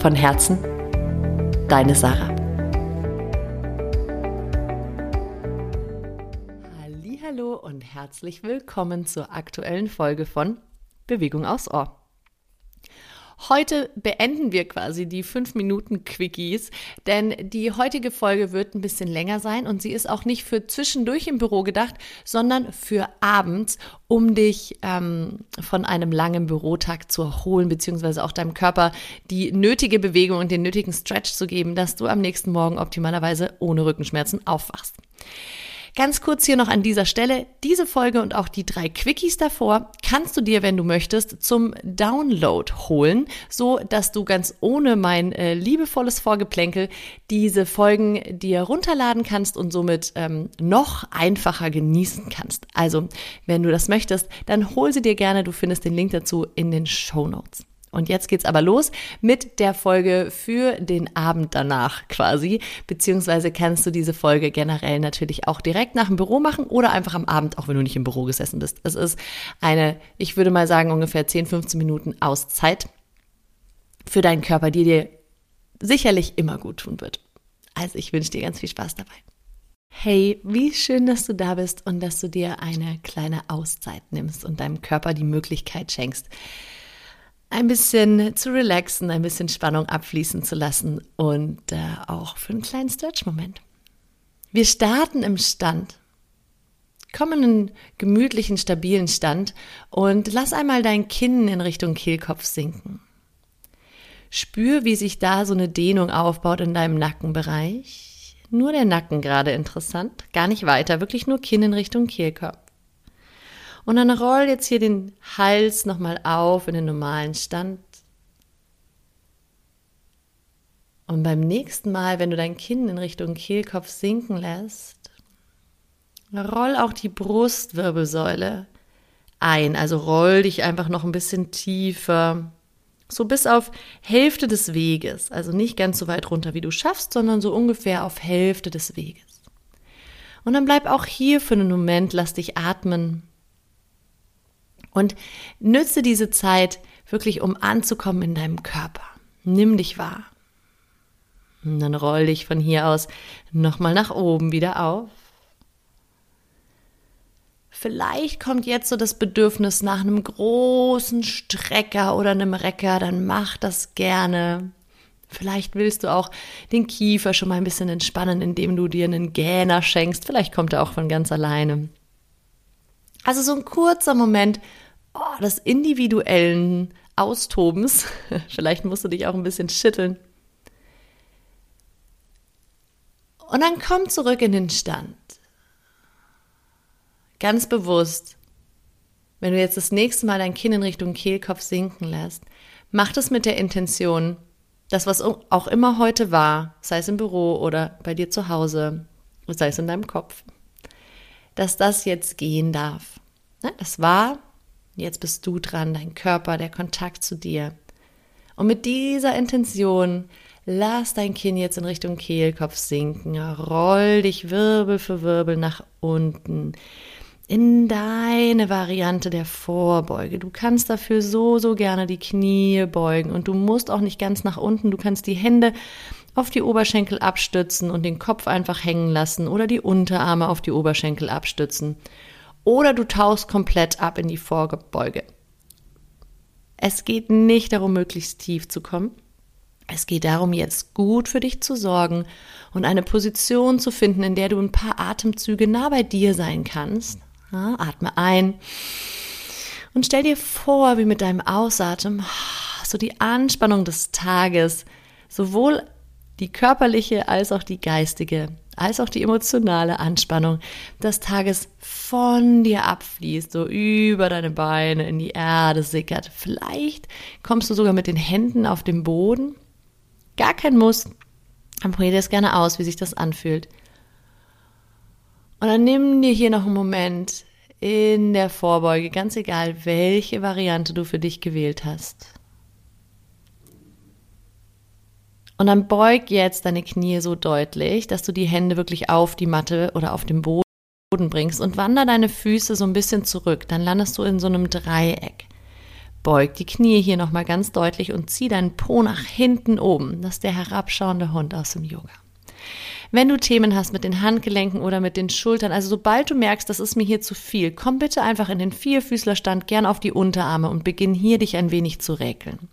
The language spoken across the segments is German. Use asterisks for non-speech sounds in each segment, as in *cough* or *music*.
Von Herzen, deine Sarah. Hallo und herzlich willkommen zur aktuellen Folge von Bewegung aus Ohr. Heute beenden wir quasi die 5 Minuten Quickies, denn die heutige Folge wird ein bisschen länger sein und sie ist auch nicht für zwischendurch im Büro gedacht, sondern für abends, um dich ähm, von einem langen Bürotag zu erholen, beziehungsweise auch deinem Körper die nötige Bewegung und den nötigen Stretch zu geben, dass du am nächsten Morgen optimalerweise ohne Rückenschmerzen aufwachst. Ganz kurz hier noch an dieser Stelle, diese Folge und auch die drei Quickies davor kannst du dir, wenn du möchtest, zum Download holen, so dass du ganz ohne mein äh, liebevolles Vorgeplänkel diese Folgen dir runterladen kannst und somit ähm, noch einfacher genießen kannst. Also, wenn du das möchtest, dann hol sie dir gerne. Du findest den Link dazu in den Show Notes. Und jetzt geht's aber los mit der Folge für den Abend danach quasi. Beziehungsweise kannst du diese Folge generell natürlich auch direkt nach dem Büro machen oder einfach am Abend, auch wenn du nicht im Büro gesessen bist. Es ist eine, ich würde mal sagen, ungefähr 10, 15 Minuten Auszeit für deinen Körper, die dir sicherlich immer gut tun wird. Also ich wünsche dir ganz viel Spaß dabei. Hey, wie schön, dass du da bist und dass du dir eine kleine Auszeit nimmst und deinem Körper die Möglichkeit schenkst, ein bisschen zu relaxen, ein bisschen Spannung abfließen zu lassen und äh, auch für einen kleinen Stretch-Moment. Wir starten im Stand. Komm in einen gemütlichen, stabilen Stand und lass einmal dein Kinn in Richtung Kehlkopf sinken. Spür, wie sich da so eine Dehnung aufbaut in deinem Nackenbereich. Nur der Nacken gerade interessant, gar nicht weiter, wirklich nur Kinn in Richtung Kehlkopf. Und dann roll jetzt hier den Hals nochmal auf in den normalen Stand. Und beim nächsten Mal, wenn du dein Kinn in Richtung Kehlkopf sinken lässt, roll auch die Brustwirbelsäule ein. Also roll dich einfach noch ein bisschen tiefer. So bis auf Hälfte des Weges. Also nicht ganz so weit runter, wie du schaffst, sondern so ungefähr auf Hälfte des Weges. Und dann bleib auch hier für einen Moment, lass dich atmen. Und nütze diese Zeit wirklich, um anzukommen in deinem Körper. Nimm dich wahr. Und dann roll dich von hier aus nochmal nach oben wieder auf. Vielleicht kommt jetzt so das Bedürfnis nach einem großen Strecker oder einem Recker, dann mach das gerne. Vielleicht willst du auch den Kiefer schon mal ein bisschen entspannen, indem du dir einen Gähner schenkst. Vielleicht kommt er auch von ganz alleine. Also so ein kurzer Moment oh, des individuellen Austobens. *laughs* Vielleicht musst du dich auch ein bisschen schütteln. Und dann komm zurück in den Stand. Ganz bewusst, wenn du jetzt das nächste Mal dein Kinn in Richtung Kehlkopf sinken lässt, mach das mit der Intention, das, was auch immer heute war, sei es im Büro oder bei dir zu Hause, sei es in deinem Kopf, dass das jetzt gehen darf. Das war Jetzt bist du dran, dein Körper, der Kontakt zu dir. Und mit dieser Intention lass dein Kinn jetzt in Richtung Kehlkopf sinken. Roll dich Wirbel für Wirbel nach unten in deine Variante der Vorbeuge. Du kannst dafür so, so gerne die Knie beugen und du musst auch nicht ganz nach unten. Du kannst die Hände auf die Oberschenkel abstützen und den Kopf einfach hängen lassen oder die Unterarme auf die Oberschenkel abstützen oder du tauchst komplett ab in die Vorbeuge. Es geht nicht darum, möglichst tief zu kommen. Es geht darum, jetzt gut für dich zu sorgen und eine Position zu finden, in der du ein paar Atemzüge nah bei dir sein kannst. Ja, atme ein und stell dir vor, wie mit deinem Ausatmen so die Anspannung des Tages, sowohl die körperliche als auch die geistige, als auch die emotionale Anspannung des Tages von dir abfließt, so über deine Beine in die Erde sickert. Vielleicht kommst du sogar mit den Händen auf den Boden gar kein Muss. Dann probier das gerne aus, wie sich das anfühlt. Und dann nimm dir hier noch einen Moment in der Vorbeuge, ganz egal, welche Variante du für dich gewählt hast. Und dann beug jetzt deine Knie so deutlich, dass du die Hände wirklich auf die Matte oder auf den Boden bringst und wander deine Füße so ein bisschen zurück. Dann landest du in so einem Dreieck. Beug die Knie hier nochmal ganz deutlich und zieh deinen Po nach hinten oben. Das ist der herabschauende Hund aus dem Yoga. Wenn du Themen hast mit den Handgelenken oder mit den Schultern, also sobald du merkst, das ist mir hier zu viel, komm bitte einfach in den Vierfüßlerstand, gern auf die Unterarme und beginn hier dich ein wenig zu räkeln.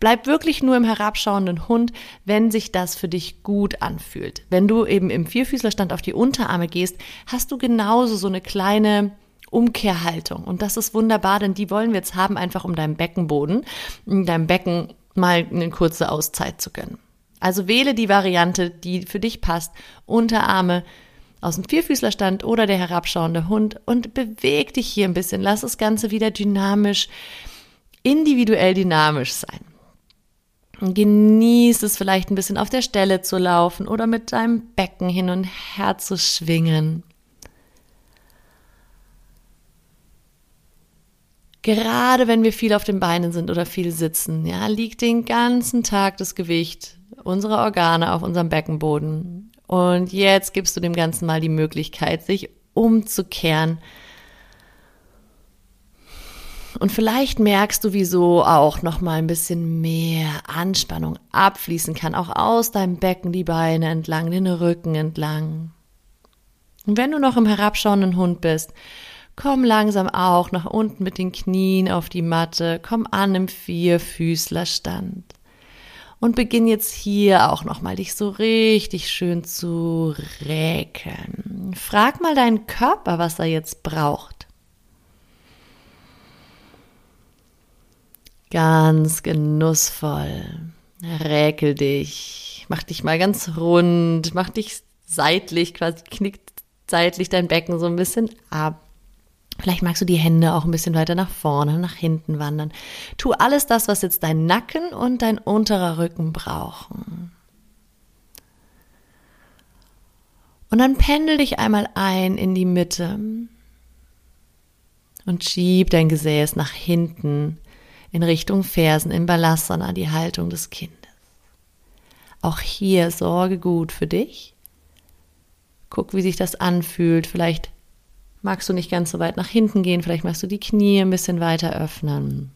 Bleib wirklich nur im herabschauenden Hund, wenn sich das für dich gut anfühlt. Wenn du eben im Vierfüßlerstand auf die Unterarme gehst, hast du genauso so eine kleine Umkehrhaltung. Und das ist wunderbar, denn die wollen wir jetzt haben, einfach um deinem Beckenboden, deinem Becken mal eine kurze Auszeit zu gönnen. Also wähle die Variante, die für dich passt. Unterarme aus dem Vierfüßlerstand oder der herabschauende Hund und beweg dich hier ein bisschen. Lass das Ganze wieder dynamisch, individuell dynamisch sein. Genieß es vielleicht ein bisschen auf der Stelle zu laufen oder mit deinem Becken hin und her zu schwingen. Gerade wenn wir viel auf den Beinen sind oder viel sitzen, ja, liegt den ganzen Tag das Gewicht unsere Organe auf unserem Beckenboden. Und jetzt gibst du dem Ganzen mal die Möglichkeit, sich umzukehren. Und vielleicht merkst du, wieso auch noch mal ein bisschen mehr Anspannung abfließen kann, auch aus deinem Becken die Beine entlang, den Rücken entlang. Und wenn du noch im herabschauenden Hund bist, komm langsam auch nach unten mit den Knien auf die Matte, komm an im Vierfüßlerstand und beginn jetzt hier auch nochmal dich so richtig schön zu räkeln. Frag mal deinen Körper, was er jetzt braucht. Ganz genussvoll. Räkel dich. Mach dich mal ganz rund. Mach dich seitlich, quasi knickt seitlich dein Becken so ein bisschen ab. Vielleicht magst du die Hände auch ein bisschen weiter nach vorne, nach hinten wandern. Tu alles das, was jetzt dein Nacken und dein unterer Rücken brauchen. Und dann pendel dich einmal ein in die Mitte und schieb dein Gesäß nach hinten in Richtung Fersen in Balasana, die Haltung des Kindes. Auch hier sorge gut für dich. Guck, wie sich das anfühlt. Vielleicht magst du nicht ganz so weit nach hinten gehen, vielleicht magst du die Knie ein bisschen weiter öffnen.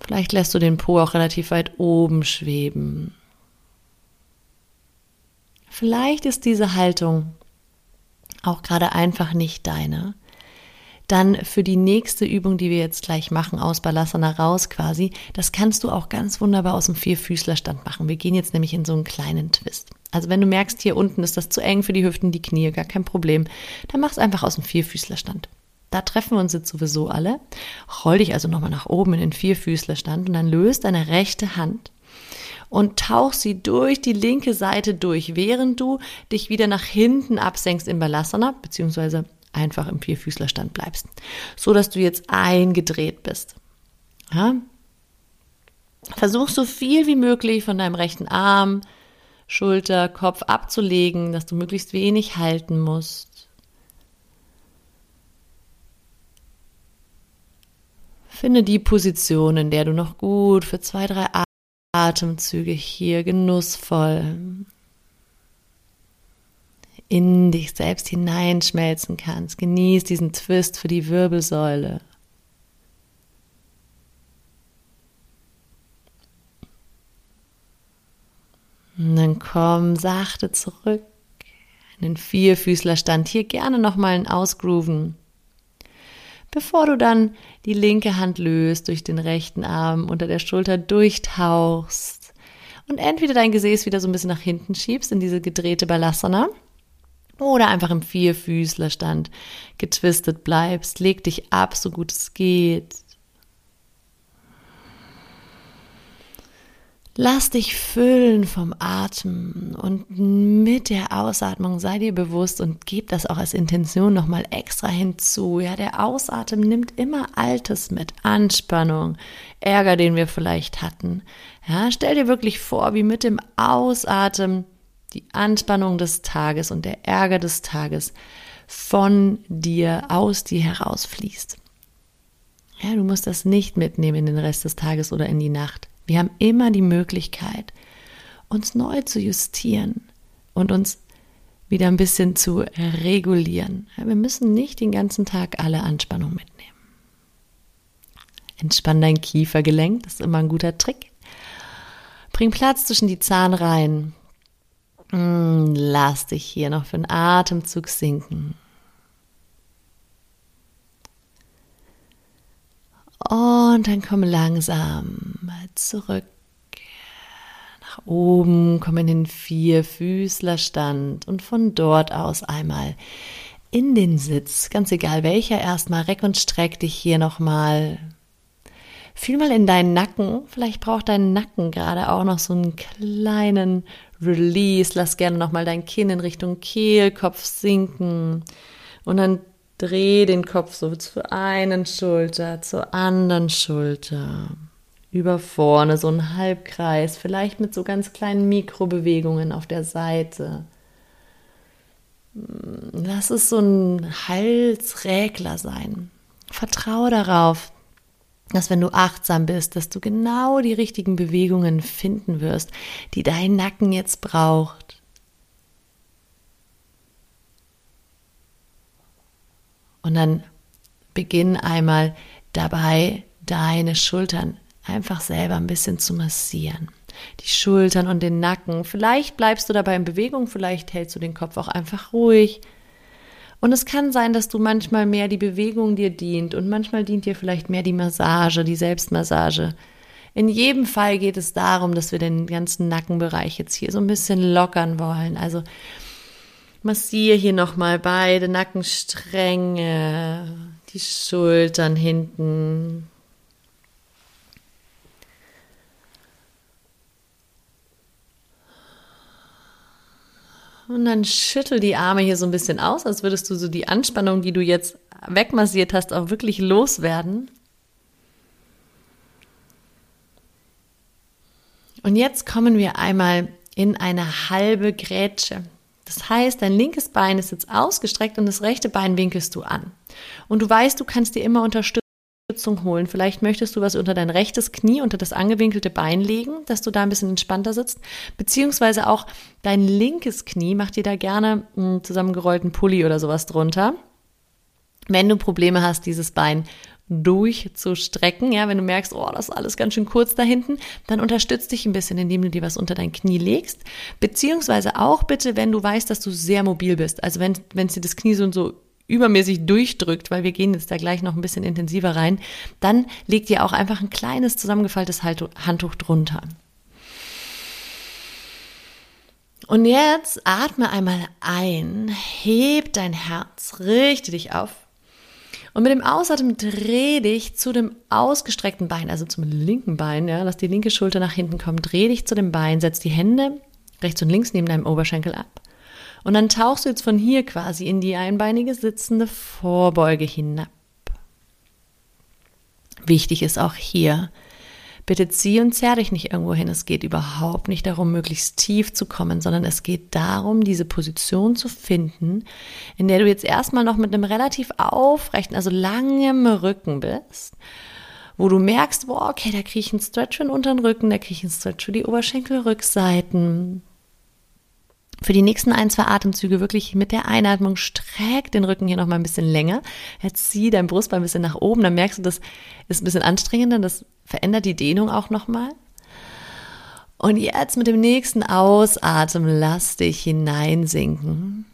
Vielleicht lässt du den Po auch relativ weit oben schweben. Vielleicht ist diese Haltung auch gerade einfach nicht deine dann für die nächste Übung, die wir jetzt gleich machen, aus Balasana raus quasi, das kannst du auch ganz wunderbar aus dem Vierfüßlerstand machen. Wir gehen jetzt nämlich in so einen kleinen Twist. Also wenn du merkst, hier unten ist das zu eng für die Hüften, die Knie, gar kein Problem, dann mach es einfach aus dem Vierfüßlerstand. Da treffen wir uns jetzt sowieso alle. Roll dich also nochmal nach oben in den Vierfüßlerstand und dann löst deine rechte Hand und tauch sie durch die linke Seite durch, während du dich wieder nach hinten absenkst in Balasana, beziehungsweise einfach im Vierfüßlerstand bleibst. So dass du jetzt eingedreht bist. Ja? Versuch so viel wie möglich von deinem rechten Arm, Schulter, Kopf abzulegen, dass du möglichst wenig halten musst. Finde die Position, in der du noch gut für zwei, drei Atemzüge hier genussvoll in dich selbst hineinschmelzen kannst. Genieß diesen Twist für die Wirbelsäule. Und dann komm sachte zurück in den Vierfüßlerstand. Hier gerne nochmal ein Ausgrooven. Bevor du dann die linke Hand löst, durch den rechten Arm unter der Schulter durchtauchst und entweder dein Gesäß wieder so ein bisschen nach hinten schiebst in diese gedrehte Balasana oder einfach im Vierfüßlerstand getwistet bleibst. Leg dich ab, so gut es geht. Lass dich füllen vom Atem und mit der Ausatmung sei dir bewusst und gib das auch als Intention nochmal extra hinzu. Ja, der Ausatmen nimmt immer Altes mit, Anspannung, Ärger, den wir vielleicht hatten. Ja, stell dir wirklich vor, wie mit dem Ausatmen die Anspannung des Tages und der Ärger des Tages von dir aus dir herausfließt. Ja, du musst das nicht mitnehmen in den Rest des Tages oder in die Nacht. Wir haben immer die Möglichkeit, uns neu zu justieren und uns wieder ein bisschen zu regulieren. Wir müssen nicht den ganzen Tag alle Anspannung mitnehmen. Entspann dein Kiefergelenk, das ist immer ein guter Trick. Bring Platz zwischen die Zahnreihen. Hm, lass dich hier noch für einen Atemzug sinken. Und dann komm langsam zurück nach oben, komm in den Vierfüßlerstand und von dort aus einmal in den Sitz, ganz egal welcher, erstmal reck und streck dich hier nochmal. Fühl mal in deinen Nacken, vielleicht braucht dein Nacken gerade auch noch so einen kleinen Release. Lass gerne nochmal dein Kinn in Richtung Kehlkopf sinken und dann Dreh den Kopf so zur einen Schulter, zur anderen Schulter. Über vorne so ein Halbkreis, vielleicht mit so ganz kleinen Mikrobewegungen auf der Seite. Lass es so ein Halsregler sein. Vertraue darauf, dass wenn du achtsam bist, dass du genau die richtigen Bewegungen finden wirst, die dein Nacken jetzt braucht. Und dann beginn einmal dabei, deine Schultern einfach selber ein bisschen zu massieren. Die Schultern und den Nacken. Vielleicht bleibst du dabei in Bewegung, vielleicht hältst du den Kopf auch einfach ruhig. Und es kann sein, dass du manchmal mehr die Bewegung dir dient und manchmal dient dir vielleicht mehr die Massage, die Selbstmassage. In jedem Fall geht es darum, dass wir den ganzen Nackenbereich jetzt hier so ein bisschen lockern wollen. Also Massiere hier nochmal beide Nackenstränge, die Schultern hinten. Und dann schüttel die Arme hier so ein bisschen aus, als würdest du so die Anspannung, die du jetzt wegmassiert hast, auch wirklich loswerden. Und jetzt kommen wir einmal in eine halbe Grätsche. Das heißt, dein linkes Bein ist jetzt ausgestreckt und das rechte Bein winkelst du an. Und du weißt, du kannst dir immer Unterstützung holen. Vielleicht möchtest du was unter dein rechtes Knie, unter das angewinkelte Bein legen, dass du da ein bisschen entspannter sitzt. Beziehungsweise auch dein linkes Knie, mach dir da gerne einen zusammengerollten Pulli oder sowas drunter. Wenn du Probleme hast, dieses Bein durchzustrecken. Ja, wenn du merkst, oh, das ist alles ganz schön kurz da hinten, dann unterstützt dich ein bisschen, indem du dir was unter dein Knie legst. Beziehungsweise auch bitte, wenn du weißt, dass du sehr mobil bist. Also wenn, wenn es dir das Knie so und so übermäßig durchdrückt, weil wir gehen jetzt da gleich noch ein bisschen intensiver rein, dann leg dir auch einfach ein kleines zusammengefaltetes Handtuch drunter. Und jetzt atme einmal ein, heb dein Herz, richte dich auf und mit dem Ausatmen dreh dich zu dem ausgestreckten Bein, also zum linken Bein, ja, lass die linke Schulter nach hinten kommen, dreh dich zu dem Bein, setz die Hände rechts und links neben deinem Oberschenkel ab. Und dann tauchst du jetzt von hier quasi in die einbeinige sitzende Vorbeuge hinab. Wichtig ist auch hier, Bitte zieh und zerr dich nicht irgendwo hin. Es geht überhaupt nicht darum, möglichst tief zu kommen, sondern es geht darum, diese Position zu finden, in der du jetzt erstmal noch mit einem relativ aufrechten, also langem Rücken bist, wo du merkst, boah, okay, da kriege ich einen Stretch für den unteren Rücken, da kriege ich einen Stretch für die Oberschenkelrückseiten, für die nächsten ein, zwei Atemzüge wirklich mit der Einatmung streck den Rücken hier nochmal ein bisschen länger. Jetzt zieh dein Brustbein ein bisschen nach oben, dann merkst du, das ist ein bisschen anstrengender, das verändert die Dehnung auch nochmal. Und jetzt mit dem nächsten Ausatmen lass dich hineinsinken.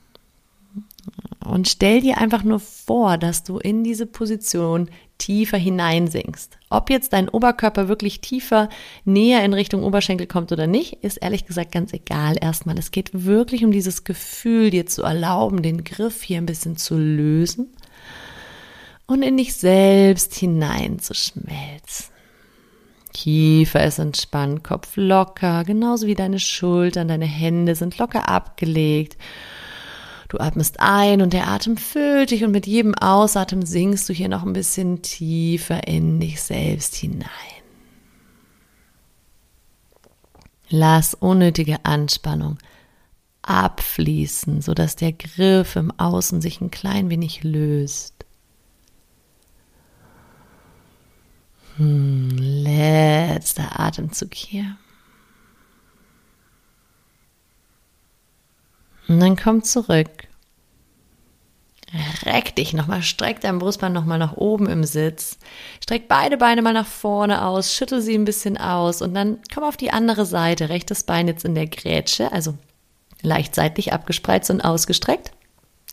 Und stell dir einfach nur vor, dass du in diese Position tiefer hineinsinkst. Ob jetzt dein Oberkörper wirklich tiefer näher in Richtung Oberschenkel kommt oder nicht, ist ehrlich gesagt ganz egal erstmal. Es geht wirklich um dieses Gefühl, dir zu erlauben, den Griff hier ein bisschen zu lösen und in dich selbst hineinzuschmelzen. Kiefer ist entspannt, Kopf locker, genauso wie deine Schultern, deine Hände sind locker abgelegt. Du atmest ein und der Atem füllt dich und mit jedem Ausatmen sinkst du hier noch ein bisschen tiefer in dich selbst hinein. Lass unnötige Anspannung abfließen, sodass der Griff im Außen sich ein klein wenig löst. Hm, letzter Atemzug hier. Und dann komm zurück. Reck dich nochmal, streck dein Brustbein nochmal nach oben im Sitz. Streck beide Beine mal nach vorne aus, schüttel sie ein bisschen aus und dann komm auf die andere Seite. Rechtes Bein jetzt in der Grätsche, also leicht seitlich abgespreizt und ausgestreckt,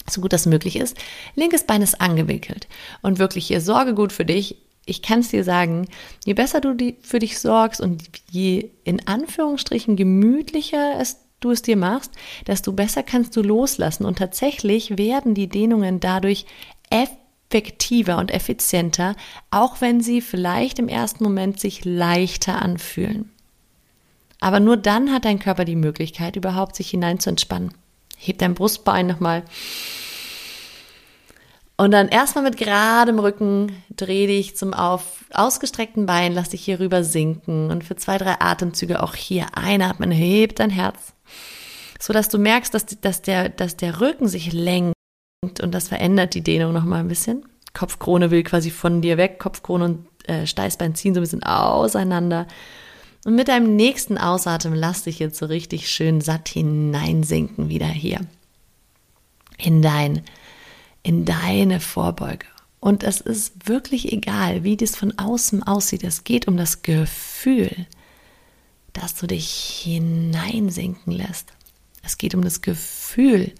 so gut das möglich ist. Linkes Bein ist angewickelt. Und wirklich hier sorge gut für dich ich kann es dir sagen, je besser du die, für dich sorgst und je in Anführungsstrichen gemütlicher es, du es dir machst, desto besser kannst du loslassen. Und tatsächlich werden die Dehnungen dadurch effektiver und effizienter, auch wenn sie vielleicht im ersten Moment sich leichter anfühlen. Aber nur dann hat dein Körper die Möglichkeit, überhaupt sich hinein zu entspannen. Heb dein Brustbein nochmal und dann erstmal mit geradem Rücken dreh dich zum auf, ausgestreckten Bein, lass dich hier rüber sinken und für zwei, drei Atemzüge auch hier einatmen, heb dein Herz, so dass du merkst, dass, dass, der, dass der Rücken sich lenkt und das verändert die Dehnung nochmal ein bisschen. Kopfkrone will quasi von dir weg, Kopfkrone und äh, Steißbein ziehen so ein bisschen auseinander. Und mit deinem nächsten Ausatmen lass dich jetzt so richtig schön satt hineinsinken wieder hier in dein in deine Vorbeuge. Und es ist wirklich egal, wie das von außen aussieht. Es geht um das Gefühl, dass du dich hineinsinken lässt. Es geht um das Gefühl,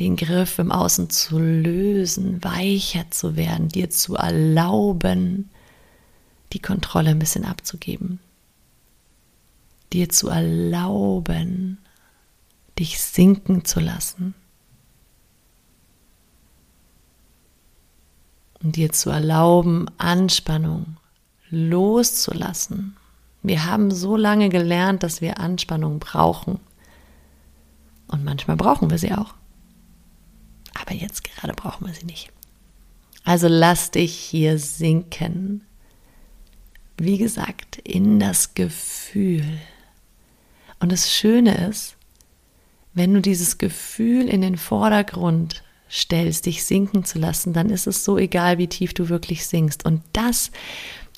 den Griff im Außen zu lösen, weicher zu werden, dir zu erlauben, die Kontrolle ein bisschen abzugeben. Dir zu erlauben, dich sinken zu lassen. und dir zu erlauben, Anspannung loszulassen. Wir haben so lange gelernt, dass wir Anspannung brauchen. Und manchmal brauchen wir sie auch. Aber jetzt gerade brauchen wir sie nicht. Also lass dich hier sinken. Wie gesagt, in das Gefühl. Und das Schöne ist, wenn du dieses Gefühl in den Vordergrund stellst, dich sinken zu lassen, dann ist es so egal, wie tief du wirklich sinkst. Und das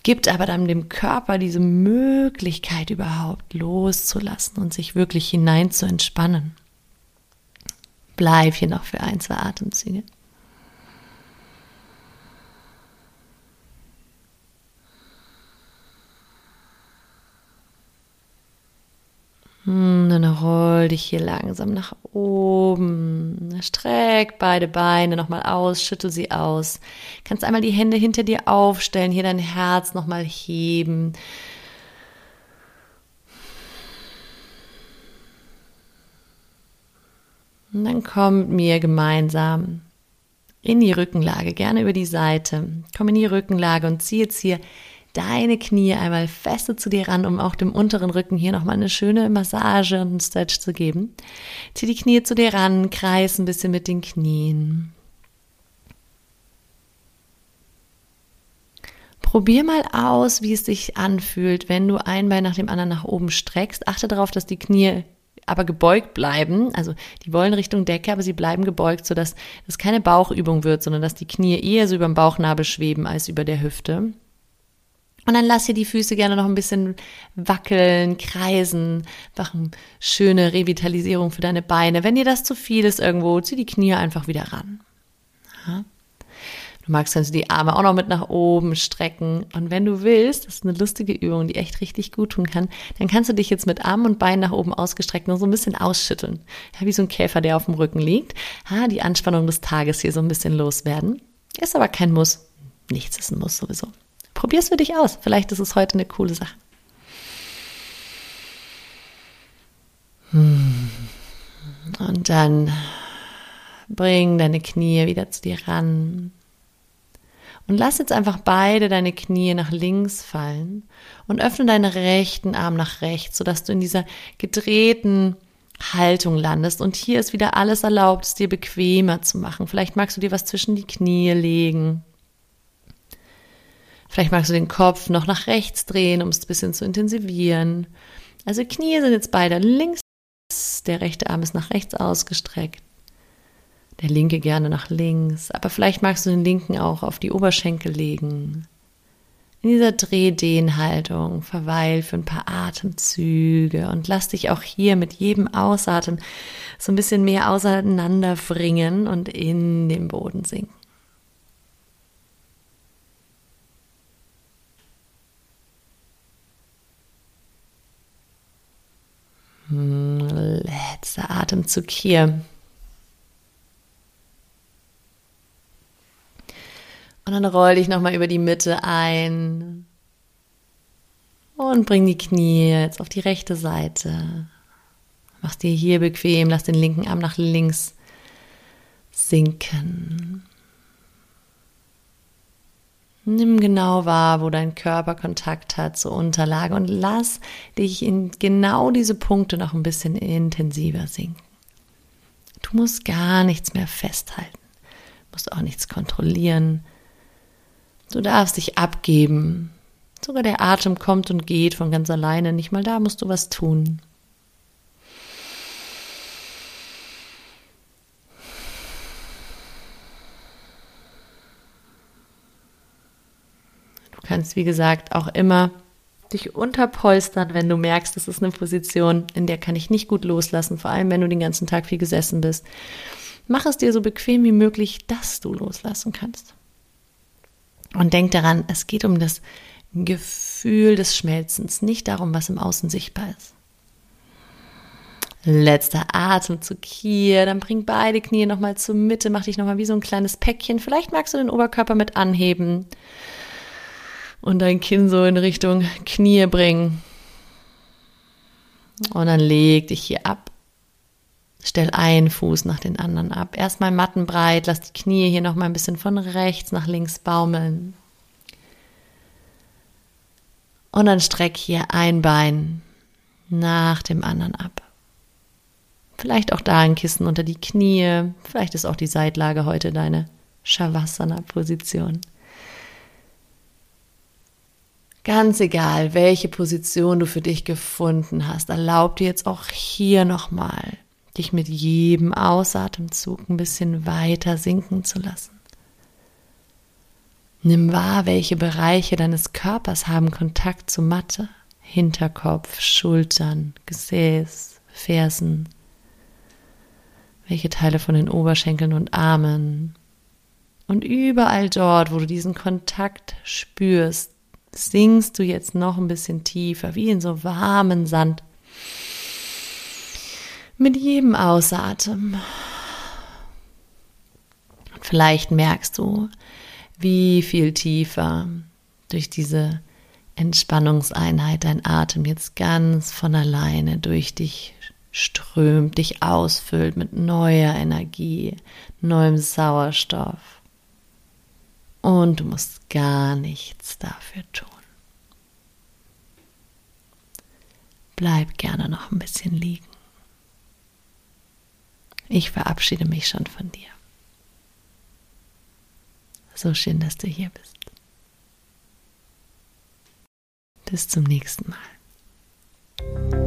gibt aber dann dem Körper diese Möglichkeit überhaupt loszulassen und sich wirklich hinein zu entspannen. Bleib hier noch für ein, zwei Atemzüge. Hm, dann roll dich hier langsam nach oben. Streck beide Beine nochmal aus, schüttel sie aus. Kannst einmal die Hände hinter dir aufstellen, hier dein Herz nochmal heben. Und dann kommt mir gemeinsam in die Rückenlage, gerne über die Seite. Komm in die Rückenlage und zieh jetzt hier deine Knie einmal feste zu dir ran, um auch dem unteren Rücken hier nochmal eine schöne Massage und einen Stretch zu geben. Zieh die Knie zu dir ran, kreis ein bisschen mit den Knien. Probier mal aus, wie es sich anfühlt, wenn du ein Bein nach dem anderen nach oben streckst. Achte darauf, dass die Knie aber gebeugt bleiben. Also die wollen Richtung Decke, aber sie bleiben gebeugt, sodass das keine Bauchübung wird, sondern dass die Knie eher so über dem Bauchnabel schweben als über der Hüfte. Und dann lass hier die Füße gerne noch ein bisschen wackeln, kreisen. Eine schöne Revitalisierung für deine Beine. Wenn dir das zu viel ist irgendwo, zieh die Knie einfach wieder ran. Ja. Du magst kannst du die Arme auch noch mit nach oben strecken. Und wenn du willst, das ist eine lustige Übung, die echt richtig gut tun kann, dann kannst du dich jetzt mit Armen und Beinen nach oben ausgestreckt nur so ein bisschen ausschütteln. Ja, wie so ein Käfer, der auf dem Rücken liegt. Ja, die Anspannung des Tages hier so ein bisschen loswerden. Ist aber kein Muss. Nichts ist ein Muss sowieso. Probier es für dich aus. Vielleicht ist es heute eine coole Sache. Hm. Und dann bring deine Knie wieder zu dir ran. Und lass jetzt einfach beide deine Knie nach links fallen und öffne deinen rechten Arm nach rechts, sodass du in dieser gedrehten Haltung landest. Und hier ist wieder alles erlaubt, es dir bequemer zu machen. Vielleicht magst du dir was zwischen die Knie legen. Vielleicht magst du den Kopf noch nach rechts drehen, um es ein bisschen zu intensivieren. Also Knie sind jetzt beide links, der rechte Arm ist nach rechts ausgestreckt der linke gerne nach links, aber vielleicht magst du den linken auch auf die Oberschenkel legen. In dieser Drehdehnhaltung verweil für ein paar Atemzüge und lass dich auch hier mit jedem Ausatmen so ein bisschen mehr auseinander bringen und in den Boden sinken. Hm, letzter Atemzug hier. Und dann roll dich nochmal über die Mitte ein. Und bring die Knie jetzt auf die rechte Seite. Mach dir hier bequem, lass den linken Arm nach links sinken. Nimm genau wahr, wo dein Körper Kontakt hat zur Unterlage und lass dich in genau diese Punkte noch ein bisschen intensiver sinken. Du musst gar nichts mehr festhalten, musst auch nichts kontrollieren. Du darfst dich abgeben. Sogar der Atem kommt und geht von ganz alleine. Nicht mal da musst du was tun. Du kannst, wie gesagt, auch immer dich unterpolstern, wenn du merkst, das ist eine Position, in der kann ich nicht gut loslassen, vor allem wenn du den ganzen Tag viel gesessen bist. Mach es dir so bequem wie möglich, dass du loslassen kannst. Und denk daran, es geht um das Gefühl des Schmelzens, nicht darum, was im Außen sichtbar ist. Letzter Atemzug hier, dann bring beide Knie nochmal zur Mitte, mach dich nochmal wie so ein kleines Päckchen. Vielleicht magst du den Oberkörper mit anheben und dein Kinn so in Richtung Knie bringen. Und dann leg dich hier ab. Stell einen Fuß nach den anderen ab. Erstmal mattenbreit, lass die Knie hier nochmal ein bisschen von rechts nach links baumeln. Und dann streck hier ein Bein nach dem anderen ab. Vielleicht auch da ein Kissen unter die Knie. Vielleicht ist auch die Seitlage heute deine Shavasana-Position. Ganz egal, welche Position du für dich gefunden hast, erlaub dir jetzt auch hier nochmal dich mit jedem Ausatemzug ein bisschen weiter sinken zu lassen. Nimm wahr, welche Bereiche deines Körpers haben Kontakt zu Matte. Hinterkopf, Schultern, Gesäß, Fersen. Welche Teile von den Oberschenkeln und Armen. Und überall dort, wo du diesen Kontakt spürst, sinkst du jetzt noch ein bisschen tiefer, wie in so warmen Sand. Mit jedem Ausatmen. Vielleicht merkst du, wie viel tiefer durch diese Entspannungseinheit dein Atem jetzt ganz von alleine durch dich strömt, dich ausfüllt mit neuer Energie, neuem Sauerstoff. Und du musst gar nichts dafür tun. Bleib gerne noch ein bisschen liegen. Ich verabschiede mich schon von dir. So schön, dass du hier bist. Bis zum nächsten Mal.